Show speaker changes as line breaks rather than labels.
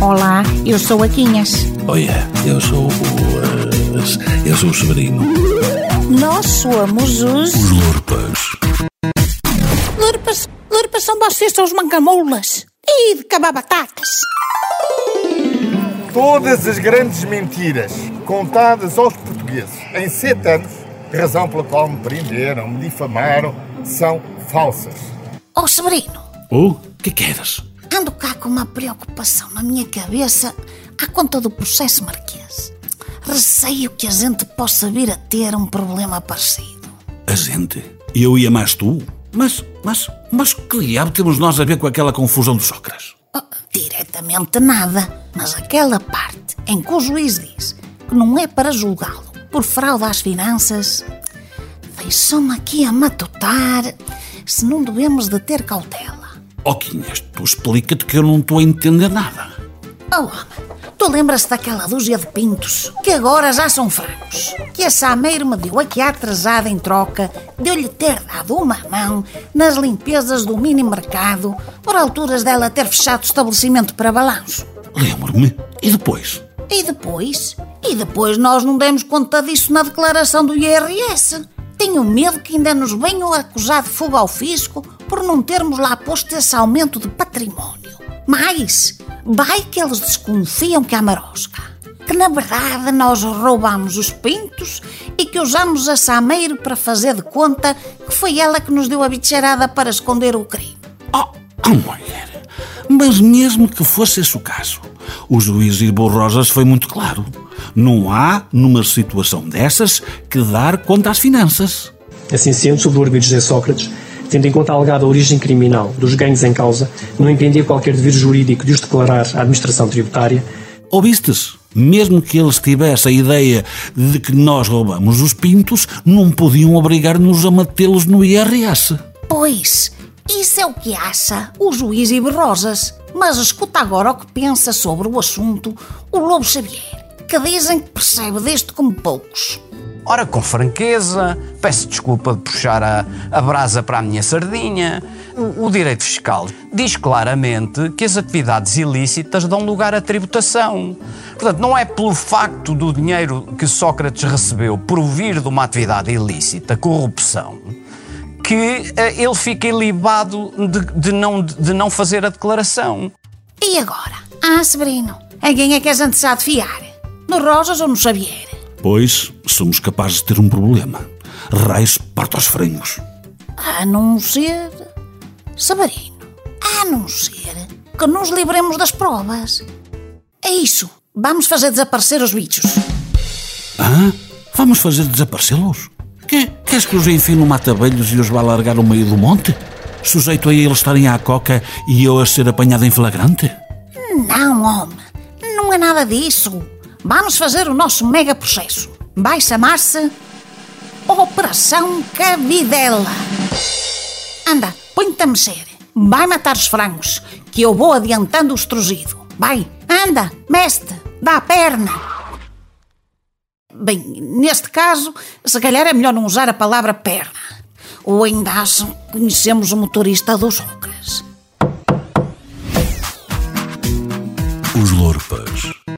Olá, eu sou a Quinhas.
Olha, eu sou o. eh, eu sou o Severino.
Nós somos os.
Os Lurpas.
Lurpas, Lurpas são vocês, são os mancamoulas. E de cabar batatas.
Todas as grandes mentiras contadas aos portugueses em sete anos, razão pela qual me prenderam, me difamaram, são falsas.
Ó Severino,
Oh, que queres?
Ando cá com uma preocupação na minha cabeça à conta do processo marquês. Receio que a gente possa vir a ter um problema parecido.
A gente? Eu e a mais tu? Mas, mas, mas que diabo temos nós a ver com aquela confusão dos Sócrates?
Oh, diretamente nada, mas aquela parte em que o juiz diz que não é para julgá-lo por fraude às finanças, deixou-me aqui a matutar se não devemos de ter cautela.
Oh, Quinhas, tu explica-te que eu não estou a entender nada.
Oh, homem, tu lembras-te daquela dúzia de pintos que agora já são frangos? Que a Sameiro me deu aqui atrasada em troca de eu lhe ter dado uma mão nas limpezas do mini mercado por alturas dela ter fechado o estabelecimento para balanço.
Lembro-me. E depois?
E depois? E depois nós não demos conta disso na declaração do IRS. Tenho medo que ainda nos venham acusar de fuga ao fisco por não termos lá posto esse aumento de património. Mas, vai que eles desconfiam que há marosca. Que na verdade nós roubamos os pintos e que usamos a Sameiro para fazer de conta que foi ela que nos deu a bicheirada para esconder o crime.
Oh, oh mulher. Mas mesmo que fosse esse o caso, o juiz Ibo Rosas foi muito claro. Não há, numa situação dessas, que dar conta às finanças.
Assim sendo, sob o arbítrio de José Sócrates, tendo em conta a alegada origem criminal dos ganhos em causa, não impedia qualquer dever jurídico de os declarar à administração tributária,
Ouvistes? Mesmo que eles tivessem a ideia de que nós roubamos os pintos, não podiam obrigar-nos a matê-los no IRS.
Pois, isso é o que acha o juiz Ibe Rosas. Mas escuta agora o que pensa sobre o assunto o Lobo Xavier, que dizem que percebe deste como poucos.
Ora, com franqueza, peço desculpa de puxar a, a brasa para a minha sardinha. O, o direito fiscal diz claramente que as atividades ilícitas dão lugar à tributação. Portanto, não é pelo facto do dinheiro que Sócrates recebeu provir de uma atividade ilícita, corrupção, que eh, ele fica ilibado de, de não, de não fazer a declaração.
E agora? Ah, Severino, em quem é que a se há de fiar? No Rosas ou no Xavier?
Pois somos capazes de ter um problema. Raios parto aos frangos.
A não ser. Severino, a não ser que nos livremos das provas. É isso. Vamos fazer desaparecer os bichos.
Hã? Vamos fazer desaparecê-los? Que, queres que os enfie no mata-abelhos e os vá largar no meio do monte? Sujeito a eles estarem à coca e eu a ser apanhado em flagrante?
Não, homem. Não é nada disso. Vamos fazer o nosso mega processo. Vai chamar-se Operação Cabidela. Anda, põe-te a mexer. Vai matar os frangos, que eu vou adiantando o estrugido. Vai, anda, mestre, dá a perna. Bem, neste caso, se calhar é melhor não usar a palavra perna. Ou ainda que conhecemos o motorista dos Ocras.
Os Lorpas.